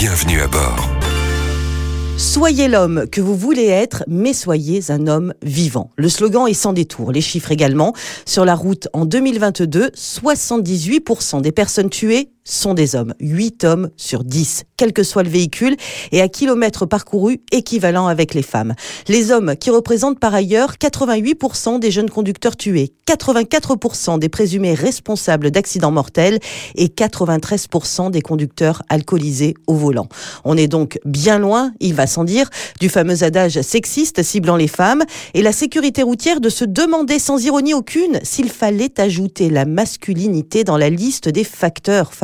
Bienvenue à bord. Soyez l'homme que vous voulez être, mais soyez un homme vivant. Le slogan est sans détour, les chiffres également. Sur la route en 2022, 78% des personnes tuées sont des hommes. 8 hommes sur 10, quel que soit le véhicule, et à kilomètres parcourus équivalent avec les femmes. Les hommes qui représentent par ailleurs 88% des jeunes conducteurs tués, 84% des présumés responsables d'accidents mortels et 93% des conducteurs alcoolisés au volant. On est donc bien loin, il va sans dire, du fameux adage sexiste ciblant les femmes et la sécurité routière de se demander sans ironie aucune s'il fallait ajouter la masculinité dans la liste des facteurs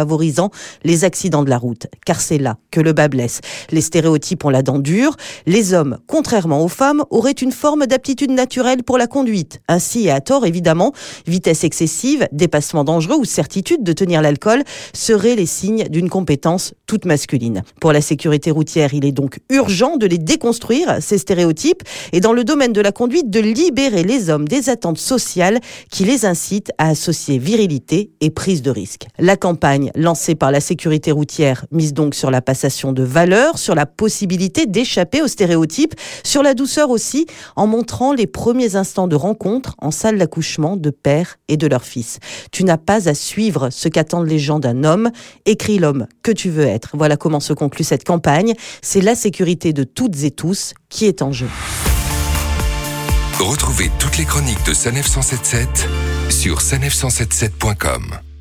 les accidents de la route. Car c'est là que le bas blesse. Les stéréotypes ont la dent dure. Les hommes, contrairement aux femmes, auraient une forme d'aptitude naturelle pour la conduite. Ainsi, et à tort évidemment, vitesse excessive, dépassement dangereux ou certitude de tenir l'alcool seraient les signes d'une compétence toute masculine. Pour la sécurité routière, il est donc urgent de les déconstruire, ces stéréotypes, et dans le domaine de la conduite, de libérer les hommes des attentes sociales qui les incitent à associer virilité et prise de risque. La campagne lancée par la sécurité routière mise donc sur la passation de valeurs, sur la possibilité d'échapper aux stéréotypes, sur la douceur aussi, en montrant les premiers instants de rencontre en salle d'accouchement de père et de leur fils. Tu n'as pas à suivre ce qu'attendent les gens d'un homme, écris l'homme que tu veux être. Voilà comment se conclut cette campagne. C'est la sécurité de toutes et tous qui est en jeu. Retrouvez toutes les chroniques de Sanef 177 sur sanef177.com.